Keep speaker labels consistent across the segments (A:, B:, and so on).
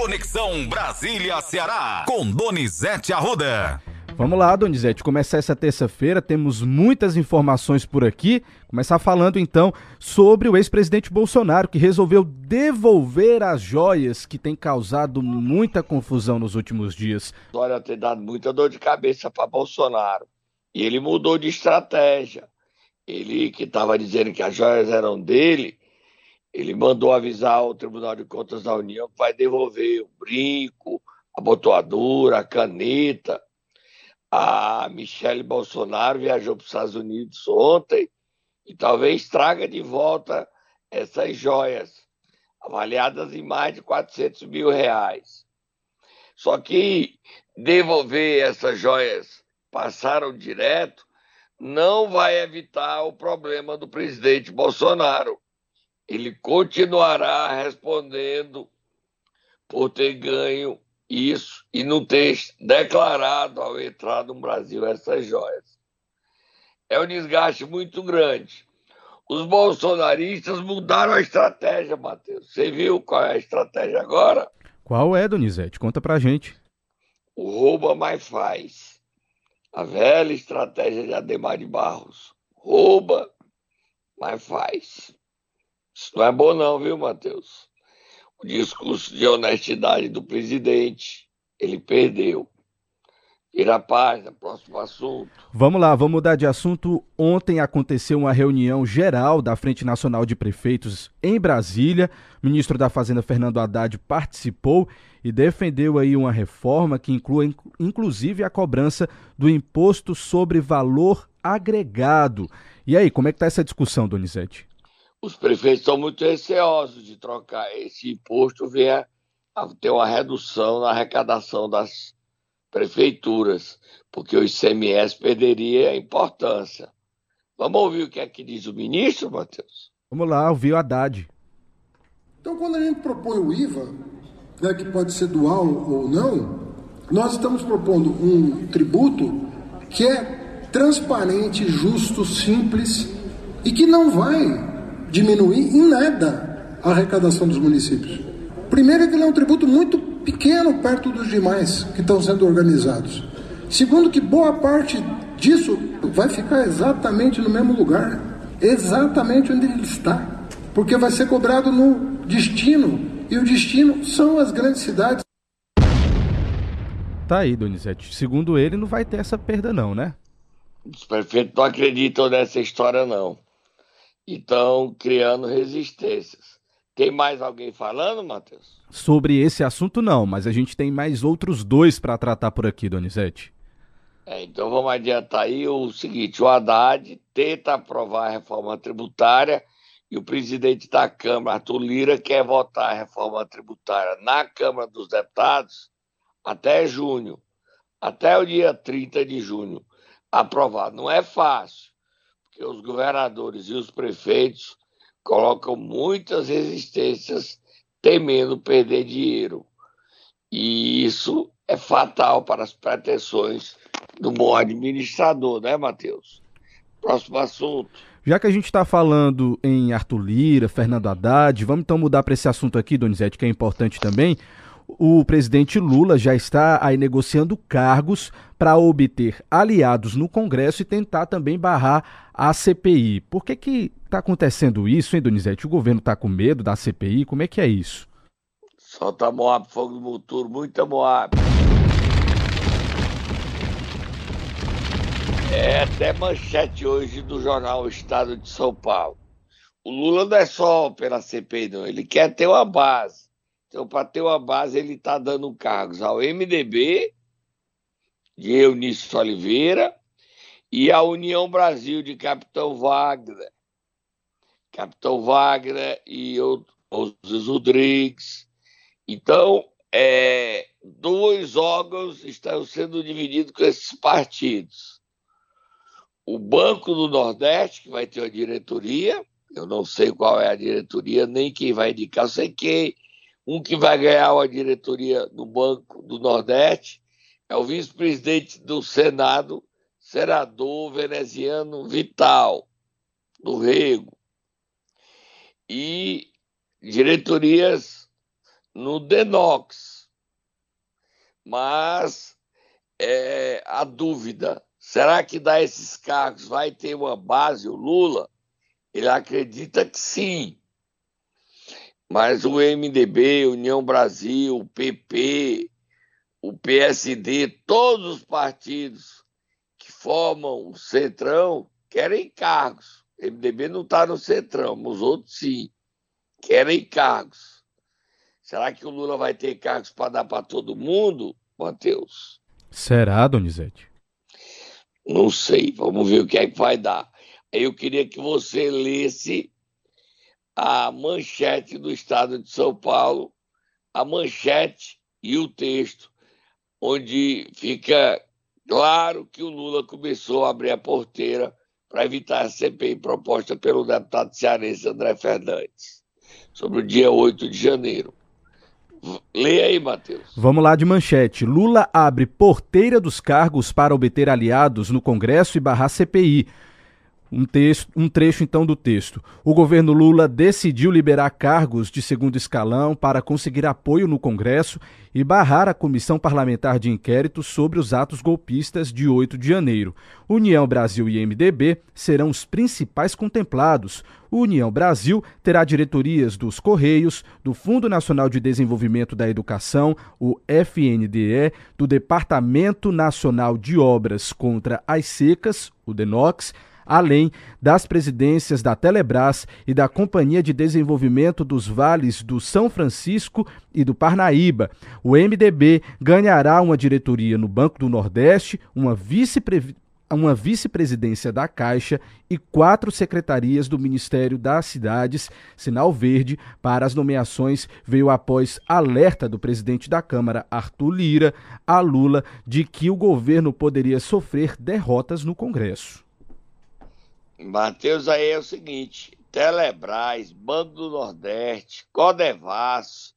A: Conexão Brasília-Ceará, com Donizete Arruda.
B: Vamos lá, Donizete, começar essa terça-feira, temos muitas informações por aqui. Começar falando então sobre o ex-presidente Bolsonaro, que resolveu devolver as joias que tem causado muita confusão nos últimos dias.
C: Olha, tem dado muita dor de cabeça para Bolsonaro. E ele mudou de estratégia. Ele que estava dizendo que as joias eram dele, ele mandou avisar o Tribunal de Contas da União que vai devolver o brinco, a botoadura, a caneta a Michelle Bolsonaro viajou para os Estados Unidos ontem e talvez traga de volta essas joias, avaliadas em mais de 400 mil reais. Só que devolver essas joias passaram direto não vai evitar o problema do presidente Bolsonaro. Ele continuará respondendo por ter ganho isso e não ter declarado ao entrar no Brasil essas joias. É um desgaste muito grande. Os bolsonaristas mudaram a estratégia, Matheus. Você viu qual é a estratégia agora?
B: Qual é, Donizete? Conta pra gente.
C: O rouba mais faz. A velha estratégia de Ademar de Barros. Rouba, mas faz. Isso não é bom não, viu, Matheus? o discurso de honestidade do presidente, ele perdeu. Vira a página, próximo assunto.
B: Vamos lá, vamos mudar de assunto. Ontem aconteceu uma reunião geral da Frente Nacional de Prefeitos em Brasília. O ministro da Fazenda, Fernando Haddad, participou e defendeu aí uma reforma que inclui inclusive a cobrança do imposto sobre valor agregado. E aí, como é que está essa discussão, Donizete?
C: Os prefeitos estão muito receosos de trocar esse imposto, venha a ter uma redução na arrecadação das prefeituras, porque o ICMS perderia a importância. Vamos ouvir o que é que diz o ministro, Matheus?
B: Vamos lá, ouvir o Haddad.
D: Então, quando a gente propõe o IVA, né, que pode ser dual ou não, nós estamos propondo um tributo que é transparente, justo, simples e que não vai diminuir em nada a arrecadação dos municípios. Primeiro, é que ele é um tributo muito pequeno perto dos demais que estão sendo organizados. Segundo, que boa parte disso vai ficar exatamente no mesmo lugar, exatamente onde ele está, porque vai ser cobrado no destino, e o destino são as grandes cidades.
B: Tá aí, Donizete. Segundo ele, não vai ter essa perda, não, né?
C: Os prefeitos não acreditam nessa história, não estão criando resistências. Tem mais alguém falando, Matheus?
B: Sobre esse assunto, não, mas a gente tem mais outros dois para tratar por aqui, Donizete.
C: É, então vamos adiantar aí o seguinte: o Haddad tenta aprovar a reforma tributária e o presidente da Câmara, Arthur Lira, quer votar a reforma tributária na Câmara dos Deputados até junho, até o dia 30 de junho, aprovado. Não é fácil, que os governadores e os prefeitos colocam muitas resistências temendo perder dinheiro. E isso é fatal para as pretensões do bom administrador, né, Matheus? Próximo assunto.
B: Já que a gente está falando em Arthur Lira, Fernando Haddad, vamos então mudar para esse assunto aqui, Donizete, que é importante também o presidente Lula já está aí negociando cargos para obter aliados no Congresso e tentar também barrar a CPI. Por que que está acontecendo isso, hein, Donizete? O governo está com medo da CPI? Como é que é isso?
C: Solta Moab, fogo do motor, muita Moab. É até manchete hoje do jornal Estado de São Paulo. O Lula não é só pela CPI, não. Ele quer ter uma base. Então, para ter uma base, ele está dando cargos ao MDB, de Eunício Oliveira, e à União Brasil, de Capitão Wagner. Capitão Wagner e os Rodrigues. Então, é, dois órgãos estão sendo divididos com esses partidos. O Banco do Nordeste, que vai ter uma diretoria, eu não sei qual é a diretoria, nem quem vai indicar, sei que um que vai ganhar a diretoria do Banco do Nordeste é o vice-presidente do Senado, senador veneziano Vital, do Rego. E diretorias no Denox. Mas é, a dúvida, será que dar esses cargos vai ter uma base o Lula? Ele acredita que sim. Mas o MDB, União Brasil, o PP, o PSD, todos os partidos que formam o Centrão querem cargos. O MDB não está no Centrão, mas os outros sim. Querem cargos. Será que o Lula vai ter cargos para dar para todo mundo, Matheus?
B: Será, Donizete?
C: Não sei, vamos ver o que é que vai dar. Eu queria que você lesse a manchete do Estado de São Paulo, a manchete e o texto, onde fica claro que o Lula começou a abrir a porteira para evitar a CPI proposta pelo deputado cearense André Fernandes, sobre o dia 8 de janeiro. Leia aí, Matheus.
B: Vamos lá de manchete. Lula abre porteira dos cargos para obter aliados no Congresso e barrar CPI. Um, texto, um trecho então do texto. O governo Lula decidiu liberar cargos de segundo escalão para conseguir apoio no Congresso e barrar a comissão parlamentar de inquérito sobre os atos golpistas de 8 de janeiro. União Brasil e MDB serão os principais contemplados. O União Brasil terá diretorias dos Correios, do Fundo Nacional de Desenvolvimento da Educação, o FNDE, do Departamento Nacional de Obras contra as Secas, o DENOX, além das presidências da Telebrás e da Companhia de Desenvolvimento dos Vales do São Francisco e do Parnaíba. O MDB ganhará uma diretoria no Banco do Nordeste, uma vice uma vice-presidência da Caixa e quatro secretarias do Ministério das Cidades. Sinal verde para as nomeações veio após alerta do presidente da Câmara, Arthur Lira, a Lula, de que o governo poderia sofrer derrotas no Congresso.
C: Matheus, aí é o seguinte: Telebrás, Banco do Nordeste, Codevas,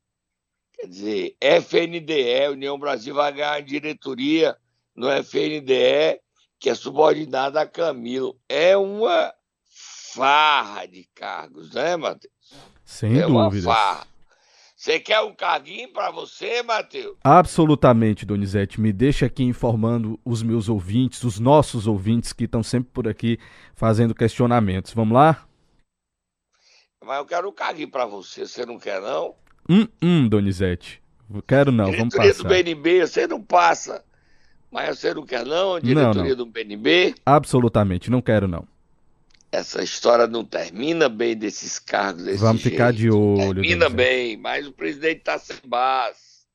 C: quer dizer, FNDE, União Brasil vai ganhar diretoria no FNDE, que é subordinada a Camilo. É uma farra de cargos, né, Matheus?
B: Sem é dúvida. Uma farra.
C: Você quer um carguinho para você, Matheus?
B: Absolutamente, Donizete. Me deixa aqui informando os meus ouvintes, os nossos ouvintes que estão sempre por aqui fazendo questionamentos. Vamos lá?
C: Mas eu quero um carguinho para você. Você não quer, não?
B: Hum, hum, Donizete. Quero não, vamos passar.
C: do BNB, você não passa. Mas você não quer, não? Diretoria não, não. do BNB?
B: Absolutamente, não quero, não
C: essa história não termina bem desses cargos. Desse
B: Vamos jeito. ficar de olho.
C: Termina bem, mas o presidente está sem base.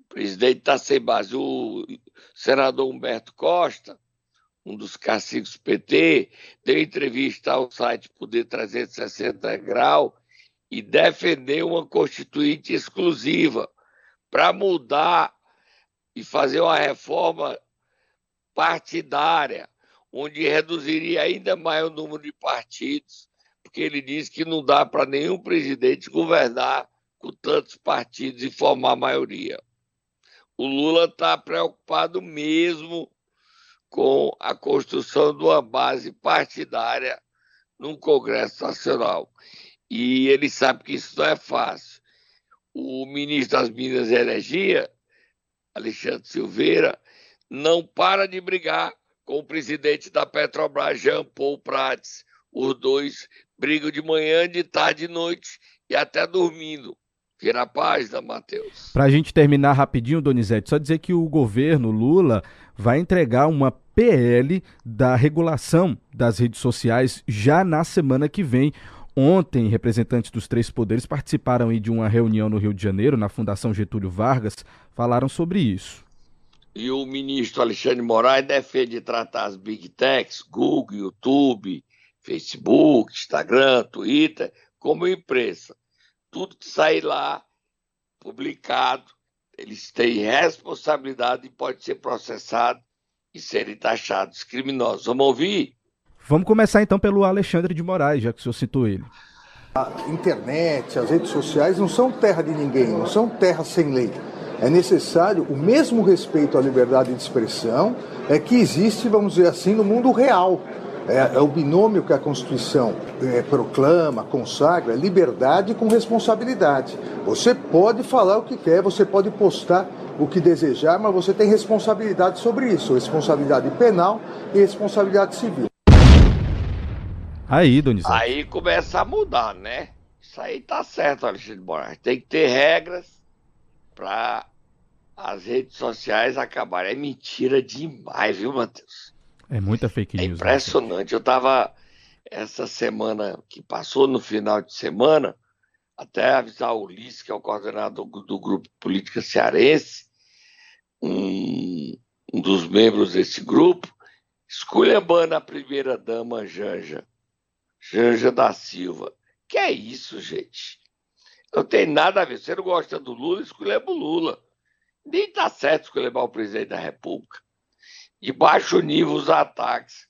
C: O presidente está sem base. O senador Humberto Costa, um dos caciques PT, deu entrevista ao site Poder 360 Grau e defendeu uma constituinte exclusiva para mudar e fazer uma reforma partidária onde reduziria ainda mais o número de partidos, porque ele diz que não dá para nenhum presidente governar com tantos partidos e formar maioria. O Lula está preocupado mesmo com a construção de uma base partidária num Congresso Nacional. E ele sabe que isso não é fácil. O ministro das Minas e Energia, Alexandre Silveira, não para de brigar com o presidente da Petrobras, Jean Paul Prats. Os dois brigam de manhã, de tarde e noite e até dormindo. Vira página, Matheus.
B: Para a gente terminar rapidinho, Donizete, só dizer que o governo Lula vai entregar uma PL da regulação das redes sociais já na semana que vem. Ontem, representantes dos três poderes participaram de uma reunião no Rio de Janeiro, na Fundação Getúlio Vargas, falaram sobre isso
C: e o ministro Alexandre Moraes defende tratar as big techs, Google, YouTube, Facebook, Instagram, Twitter, como empresa. Tudo que sair lá, publicado, eles têm responsabilidade e pode ser processado e serem taxados criminosos. Vamos ouvir?
B: Vamos começar então pelo Alexandre de Moraes, já que o senhor citou ele.
E: A internet, as redes sociais não são terra de ninguém, não são terra sem lei é necessário o mesmo respeito à liberdade de expressão é que existe, vamos dizer assim, no mundo real. É, é o binômio que a Constituição é, proclama, consagra, liberdade com responsabilidade. Você pode falar o que quer, você pode postar o que desejar, mas você tem responsabilidade sobre isso, responsabilidade penal e responsabilidade civil.
B: Aí, Donizete.
C: Aí começa a mudar, né? Isso aí tá certo, Alexandre Moraes. Tem que ter regras para as redes sociais acabarem. É mentira demais, viu, Matheus?
B: É muita fake
C: É
B: news. né?
C: impressionante. Eu tava essa semana que passou no final de semana, até avisar o Ulisses, que é o coordenador do grupo Política Cearense, um, um dos membros desse grupo, esculhambando a primeira dama Janja, Janja da Silva. Que é isso, gente? Não tem nada a ver. Você não gosta do Lula, esculhamba o Lula. Nem tá certo esculhambar o presidente da República. De baixo nível os ataques.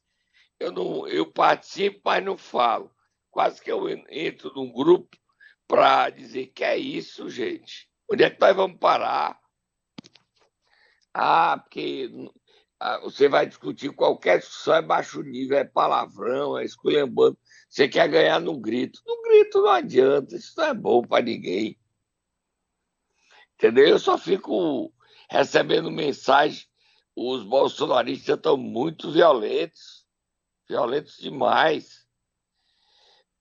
C: Eu, não, eu participo, mas não falo. Quase que eu entro num grupo para dizer que é isso, gente. Onde é que nós vamos parar? Ah, porque ah, você vai discutir qualquer discussão, é baixo nível, é palavrão, é esculhambando. Você quer ganhar no grito. No grito não adianta, isso não é bom para ninguém. Entendeu? Eu só fico recebendo mensagem. Os bolsonaristas estão muito violentos, violentos demais.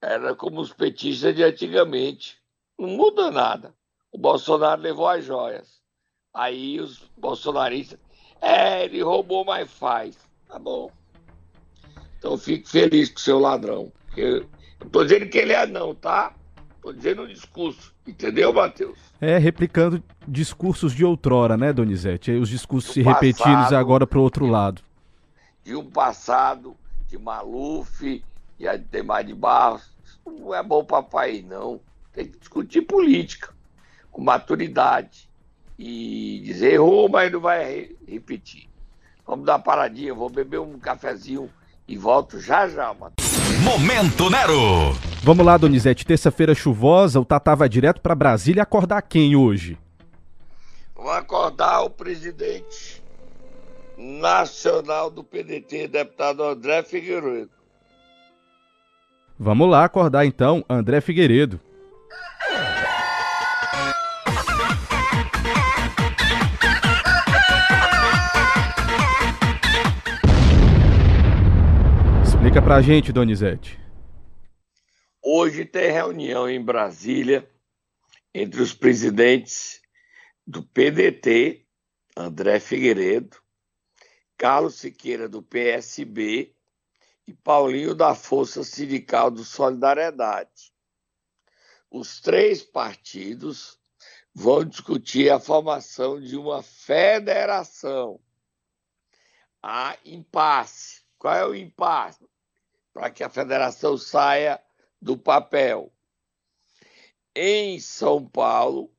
C: Era como os petistas de antigamente. Não muda nada. O Bolsonaro levou as joias. Aí os bolsonaristas, é, ele roubou, mas faz. Tá bom. Então fico feliz com seu ladrão. Eu não tô dizendo que ele é não, tá? Tô dizendo o discurso. Entendeu, Matheus?
B: É, replicando discursos de outrora, né, Donizete? Aí os discursos se repetindo
C: passado.
B: agora pro outro lado.
C: De um passado de Maluf e a Demar de Barros. Isso não é bom para país, não. Tem que discutir política com maturidade e dizer errou, mas não vai re- repetir. Vamos dar uma paradinha, vou beber um cafezinho e volto já já, Matheus.
A: Momento Nero.
B: Vamos lá, Donizete. Terça-feira chuvosa, o Tatá vai direto pra Brasília acordar quem hoje?
C: Vou acordar o presidente nacional do PDT, deputado André Figueiredo.
B: Vamos lá acordar então André Figueiredo. Explica pra gente, Donizete.
C: Hoje tem reunião em Brasília entre os presidentes do PDT, André Figueiredo, Carlos Siqueira, do PSB, e Paulinho da Força Sindical do Solidariedade. Os três partidos vão discutir a formação de uma federação. Há impasse. Qual é o impasse? Para que a federação saia do papel. Em São Paulo,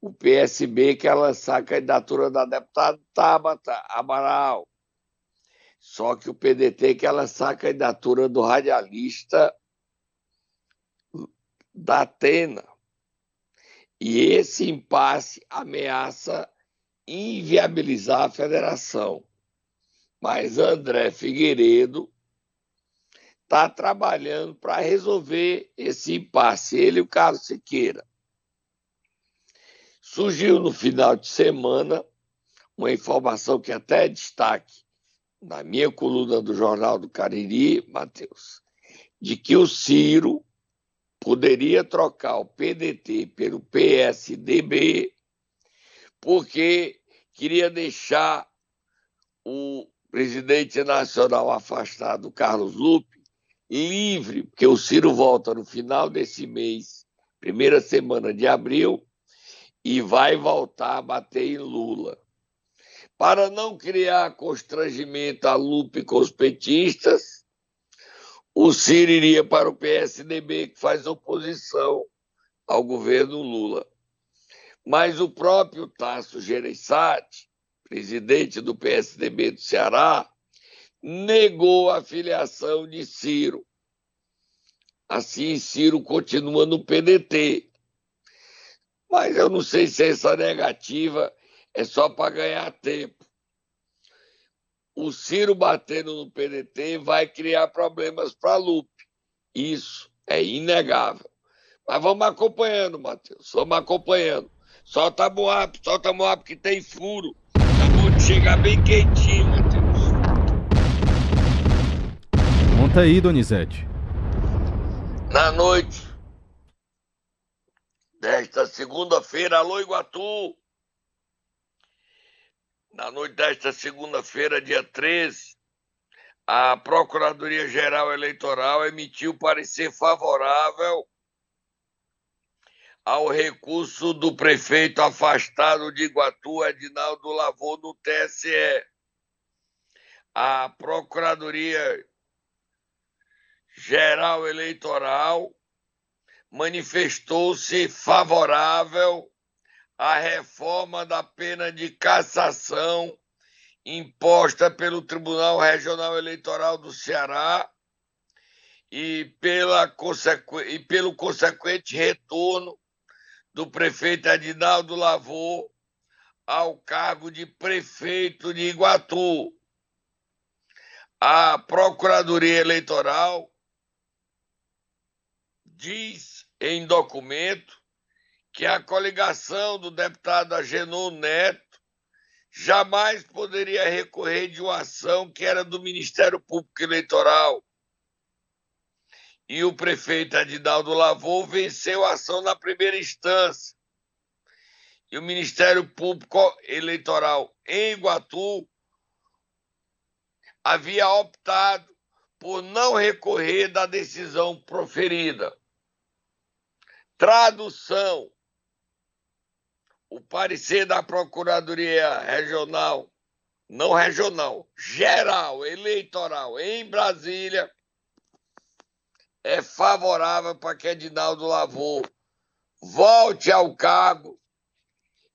C: o PSB quer lançar a candidatura da deputada Tabata Amaral. Só que o PDT quer lançar a candidatura do radialista da Atena. E esse impasse ameaça inviabilizar a federação. Mas André Figueiredo está trabalhando para resolver esse impasse, ele e o Carlos Siqueira. Surgiu no final de semana uma informação que até é destaque na minha coluna do Jornal do Cariri, Matheus, de que o Ciro poderia trocar o PDT pelo PSDB porque queria deixar o presidente nacional afastado, Carlos Lupe, livre, porque o Ciro volta no final desse mês, primeira semana de abril, e vai voltar a bater em Lula. Para não criar constrangimento a Lupe com os petistas, o Ciro iria para o PSDB, que faz oposição ao governo Lula. Mas o próprio Tasso Gereissati, presidente do PSDB do Ceará, negou a filiação de Ciro. Assim, Ciro continua no PDT. Mas eu não sei se essa negativa é só para ganhar tempo. o Ciro batendo no PDT vai criar problemas para a Lupe. Isso é inegável. Mas vamos acompanhando, Matheus. Vamos acompanhando. Solta Moab, solta Moab que tem furo. Acabou de chegar bem quentinho,
B: Conta aí, Donizete.
C: Na noite desta segunda-feira, alô Iguatu. Na noite desta segunda-feira, dia 13, a Procuradoria-Geral Eleitoral emitiu parecer favorável ao recurso do prefeito afastado de Iguatu, Edinaldo Lavô, no TSE. A Procuradoria Geral Eleitoral manifestou-se favorável à reforma da pena de cassação imposta pelo Tribunal Regional Eleitoral do Ceará e, pela e pelo consequente retorno do prefeito Edinaldo Lavô ao cargo de prefeito de Iguatu. A Procuradoria Eleitoral diz em documento que a coligação do deputado Agenor Neto jamais poderia recorrer de uma ação que era do Ministério Público Eleitoral e o prefeito Adinaldo Lavou venceu a ação na primeira instância. E o Ministério Público Eleitoral em Iguatu havia optado por não recorrer da decisão proferida. Tradução: o parecer da Procuradoria Regional, não regional, geral, eleitoral em Brasília é favorável para que Edinaldo Lavô volte ao cargo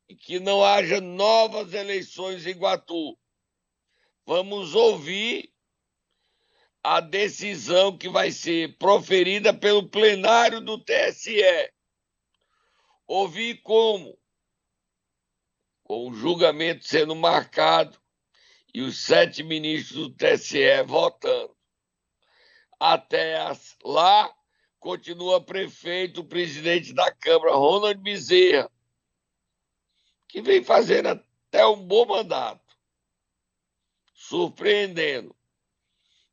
C: e que não haja novas eleições em Iguatu. Vamos ouvir a decisão que vai ser proferida pelo plenário do TSE. Ouvir como, com o julgamento sendo marcado e os sete ministros do TSE votando até as, lá continua prefeito, presidente da Câmara, Ronald Bezerra, que vem fazendo até um bom mandato, surpreendendo,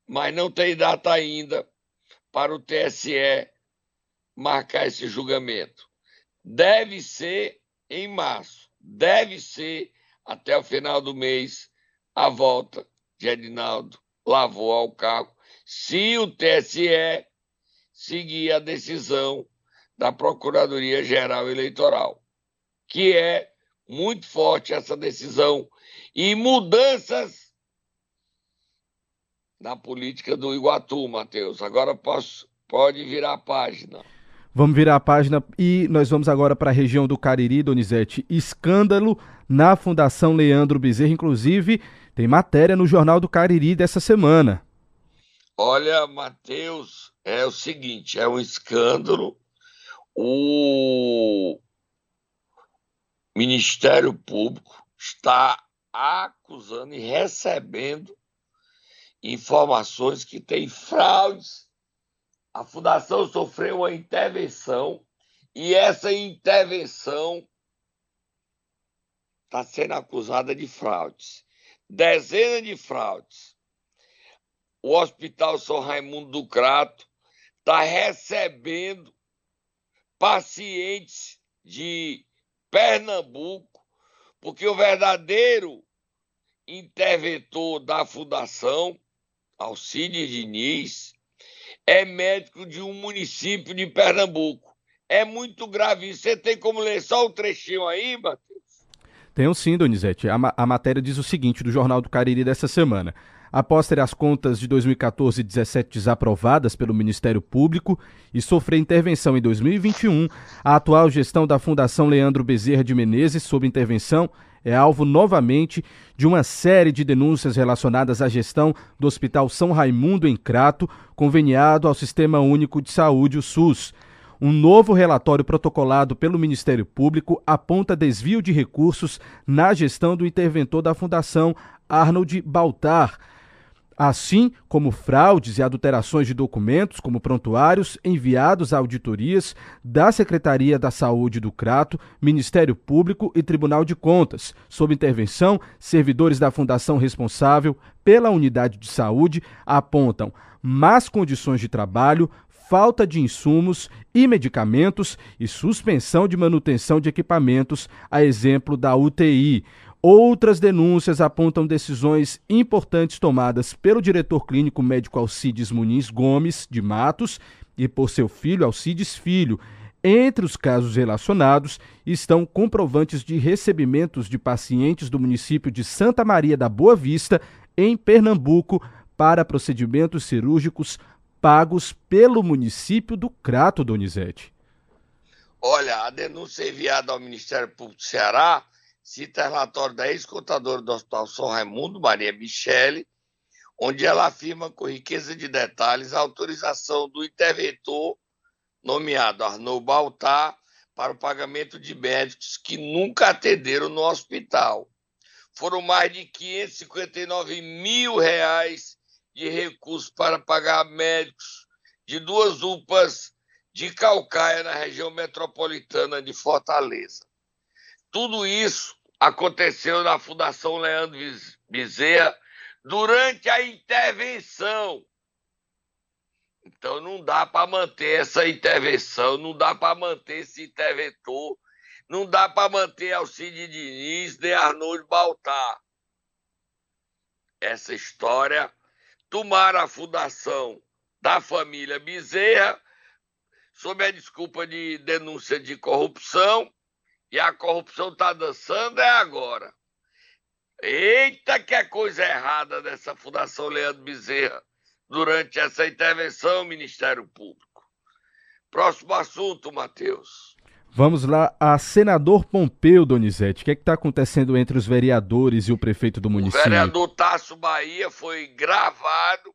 C: mas não tem data ainda para o TSE marcar esse julgamento. Deve ser em março, deve ser até o final do mês a volta de Edinaldo Lavou ao cargo se o TSE seguir a decisão da Procuradoria Geral Eleitoral, que é muito forte essa decisão e mudanças na política do Iguatu, Matheus. Agora posso, pode virar a página.
B: Vamos virar a página e nós vamos agora para a região do Cariri, Donizete. Escândalo na Fundação Leandro Bezerra, inclusive tem matéria no Jornal do Cariri dessa semana.
C: Olha, Matheus, é o seguinte, é um escândalo. O Ministério Público está acusando e recebendo informações que tem fraudes. A fundação sofreu uma intervenção e essa intervenção está sendo acusada de fraudes. Dezenas de fraudes o Hospital São Raimundo do Crato está recebendo pacientes de Pernambuco, porque o verdadeiro interventor da fundação, Alcides Diniz, é médico de um município de Pernambuco. É muito grave isso. Você tem como ler só o trechinho aí, Matheus?
B: Tenho sim, Donizete. A, a matéria diz o seguinte do Jornal do Cariri dessa semana. Após ter as contas de 2014 e 2017 desaprovadas pelo Ministério Público e sofrer intervenção em 2021, a atual gestão da Fundação Leandro Bezerra de Menezes, sob intervenção, é alvo novamente de uma série de denúncias relacionadas à gestão do Hospital São Raimundo em Crato, conveniado ao Sistema Único de Saúde, o SUS. Um novo relatório protocolado pelo Ministério Público aponta desvio de recursos na gestão do interventor da Fundação Arnold Baltar assim como fraudes e adulterações de documentos, como prontuários enviados a auditorias da Secretaria da Saúde do Crato, Ministério Público e Tribunal de Contas. Sob intervenção, servidores da fundação responsável pela unidade de saúde apontam más condições de trabalho, falta de insumos e medicamentos e suspensão de manutenção de equipamentos, a exemplo da UTI. Outras denúncias apontam decisões importantes tomadas pelo diretor clínico médico Alcides Muniz Gomes de Matos e por seu filho Alcides Filho. Entre os casos relacionados estão comprovantes de recebimentos de pacientes do município de Santa Maria da Boa Vista, em Pernambuco, para procedimentos cirúrgicos pagos pelo município do Crato, Donizete.
C: Olha, a denúncia enviada ao Ministério Público do Ceará cita relatório da ex-contadora do Hospital São Raimundo, Maria Michele, onde ela afirma com riqueza de detalhes a autorização do interventor nomeado Arnaud Baltar para o pagamento de médicos que nunca atenderam no hospital. Foram mais de 559 mil reais de recursos para pagar médicos de duas UPAs de Calcaia, na região metropolitana de Fortaleza. Tudo isso aconteceu na Fundação Leandro Bezerra durante a intervenção. Então não dá para manter essa intervenção, não dá para manter esse interventor, não dá para manter Alcide Diniz nem Arnold Baltar. Essa história tomaram a fundação da família Bezerra sob a desculpa de denúncia de corrupção e a corrupção está dançando é agora. Eita, que é coisa errada dessa Fundação Leandro Bezerra durante essa intervenção, Ministério Público. Próximo assunto, Matheus.
B: Vamos lá, a senador Pompeu Donizete. O que é está acontecendo entre os vereadores e o prefeito do município?
C: O vereador Tasso Bahia foi gravado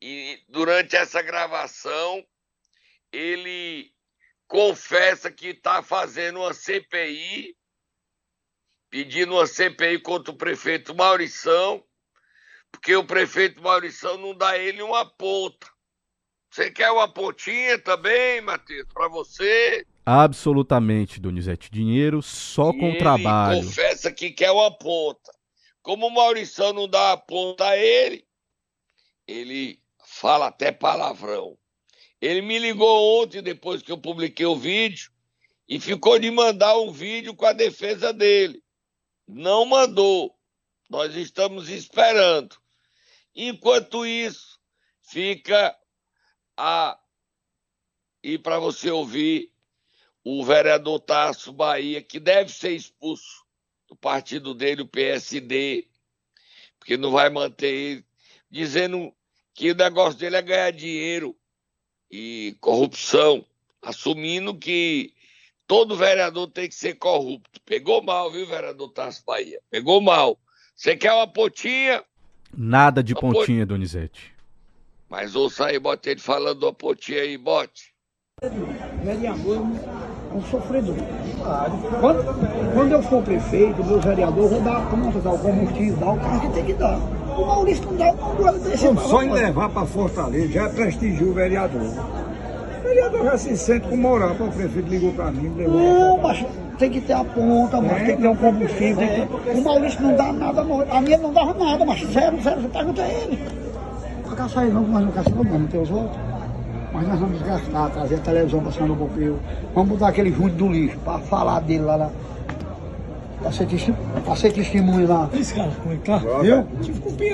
C: e durante essa gravação ele confessa que está fazendo uma CPI, pedindo uma CPI contra o prefeito Maurição, porque o prefeito Maurição não dá ele uma ponta. Você quer uma pontinha também, Matheus, para você?
B: Absolutamente, Donizete. Dinheiro só e com trabalho.
C: Confessa que quer uma ponta. Como o Maurição não dá a ponta a ele, ele fala até palavrão. Ele me ligou ontem, depois que eu publiquei o vídeo, e ficou de mandar um vídeo com a defesa dele. Não mandou. Nós estamos esperando. Enquanto isso, fica a. E para você ouvir o vereador Tasso Bahia, que deve ser expulso do partido dele, o PSD, porque não vai manter ele, dizendo que o negócio dele é ganhar dinheiro e corrupção, assumindo que todo vereador tem que ser corrupto. Pegou mal, viu, vereador Tasso Bahia? Pegou mal. Você quer uma pontinha?
B: Nada de uma pontinha, Donizete.
C: Mas ouça aí, bote ele falando uma pontinha aí, bote.
F: Vereador é um sofredor. Quando, quando eu for prefeito, meu vereador, vou dar conta, dar o combustível, dar o carro que tem que dar. O Maurício não dá uma desse Só em levar para Fortaleza já prestigiou o vereador. O vereador já se sente com moral, o prefeito ligou para mim, levou. Não, mas tem que ter a ponta, mas é, tem que ter um combustível. É. Ter... O Maurício não dá nada, a minha não dava nada, mas zero, zero, você pergunta a ele. Não quer sair não, mas não sair não, não tem os outros. Mas nós vamos gastar, trazer a televisão para São Paulo. Vamos botar aquele junto do lixo para falar dele lá, lá Passei, passei testemunho lá.
G: Esse cara, como é que tá?
F: Viu?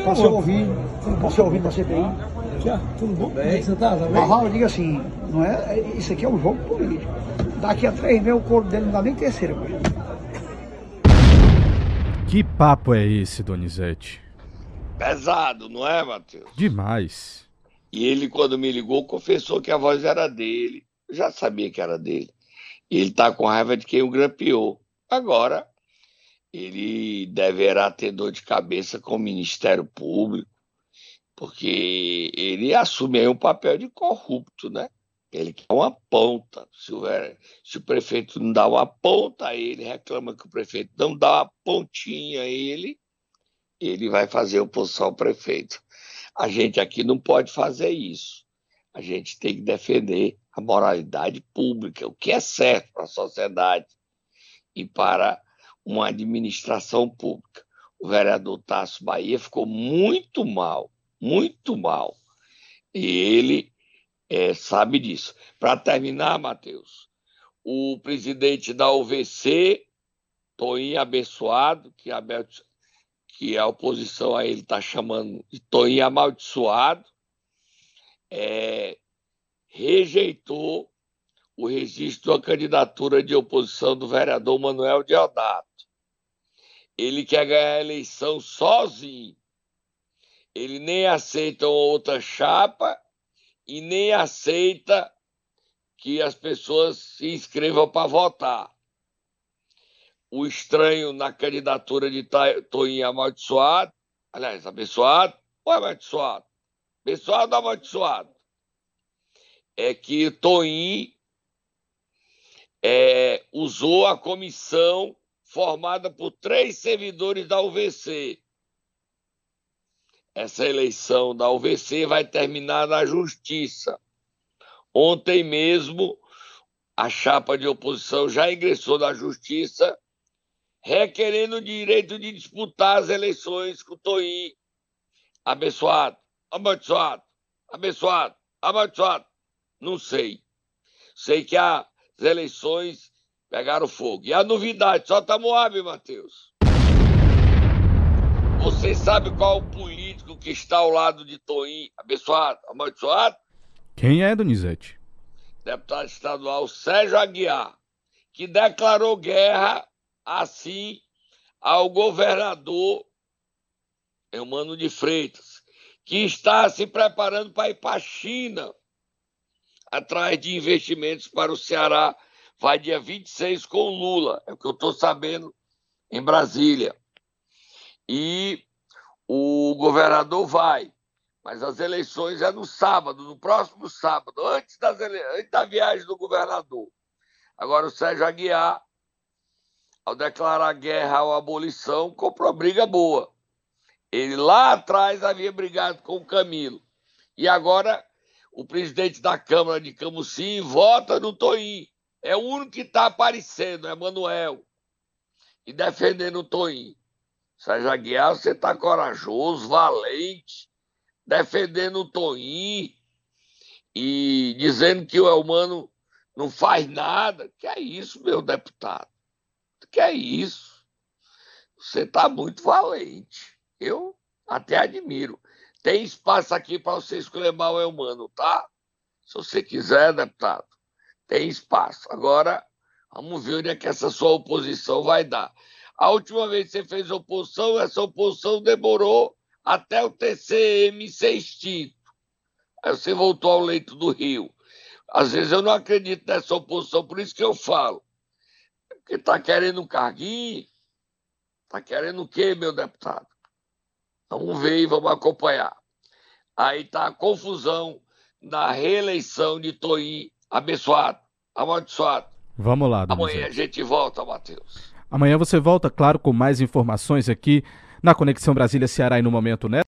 F: Passei ouvindo. Passei ouvindo da CPI.
G: Já, tudo bom?
F: Bem. Como é que você tá? tá Mas eu digo assim, não é, isso aqui é um jogo político. Daqui a três meses o corpo dele não dá nem terceira.
B: Que papo é esse, Donizete?
C: Pesado, não é, Matheus?
B: Demais.
C: E ele, quando me ligou, confessou que a voz era dele. Eu já sabia que era dele. E ele tá com raiva de quem o grampeou. Agora, ele deverá ter dor de cabeça com o Ministério Público, porque ele assume aí um papel de corrupto, né? Ele quer uma ponta. Se o, se o prefeito não dá uma ponta a ele, reclama que o prefeito não dá uma pontinha a ele, ele vai fazer oposição ao prefeito. A gente aqui não pode fazer isso. A gente tem que defender a moralidade pública, o que é certo para a sociedade e para uma administração pública. O vereador Tasso Bahia ficou muito mal, muito mal. E ele é, sabe disso. Para terminar, Matheus, o presidente da UVC, Toinho Abençoado, que a, que a oposição a ele está chamando de Toinho Amaldiçoado, é, rejeitou o registro da candidatura de oposição do vereador Manuel Deodato. Ele quer ganhar a eleição sozinho. Ele nem aceita outra chapa e nem aceita que as pessoas se inscrevam para votar. O estranho na candidatura de Toinho amaldiçoado, aliás, abençoado ou amaldiçoado? Abençoado ou amaldiçoado? É que Toinho é, usou a comissão formada por três servidores da UVC essa eleição da UVC vai terminar na justiça. Ontem mesmo, a chapa de oposição já ingressou na justiça, requerendo o direito de disputar as eleições com o Toim. Abençoado, abençoado, abençoado, abençoado. Não sei. Sei que as eleições pegaram fogo. E a novidade, só tá Moab, Matheus. Você sabe qual o político que está ao lado de Toim, abençoado, amaldiçoado?
B: Quem é, Donizete?
C: Deputado estadual Sérgio Aguiar, que declarou guerra, assim, ao governador Eumano de Freitas, que está se preparando para ir para a China, atrás de investimentos para o Ceará. Vai dia 26 com Lula, é o que eu estou sabendo em Brasília e o governador vai. Mas as eleições é no sábado, no próximo sábado, antes, das ele... antes da viagem do governador. Agora, o Sérgio Aguiar, ao declarar guerra à abolição, comprou briga boa. Ele lá atrás havia brigado com o Camilo. E agora o presidente da Câmara de Camusim vota no Toim. É o único que está aparecendo, é Manuel. E defendendo o Toim. Sérgio Aguiar, você está corajoso, valente, defendendo o Toim e dizendo que o Elmano não faz nada. Que é isso, meu deputado? Que é isso? Você está muito valente. Eu até admiro. Tem espaço aqui para você mal o Elmano, tá? Se você quiser, deputado, tem espaço. Agora, vamos ver onde é que essa sua oposição vai dar. A última vez que você fez oposição, essa oposição demorou até o TCM ser extinto. Aí você voltou ao leito do rio. Às vezes eu não acredito nessa oposição, por isso que eu falo. Porque está querendo um carguinho, está querendo o quê, meu deputado? Vamos ver e vamos acompanhar. Aí está a confusão na reeleição de Toim abençoado, amaldiçoado.
B: Vamos lá,
C: Amanhã a gente volta, Matheus.
B: Amanhã você volta, claro, com mais informações aqui na Conexão Brasília-Ceará e no Momento Neto.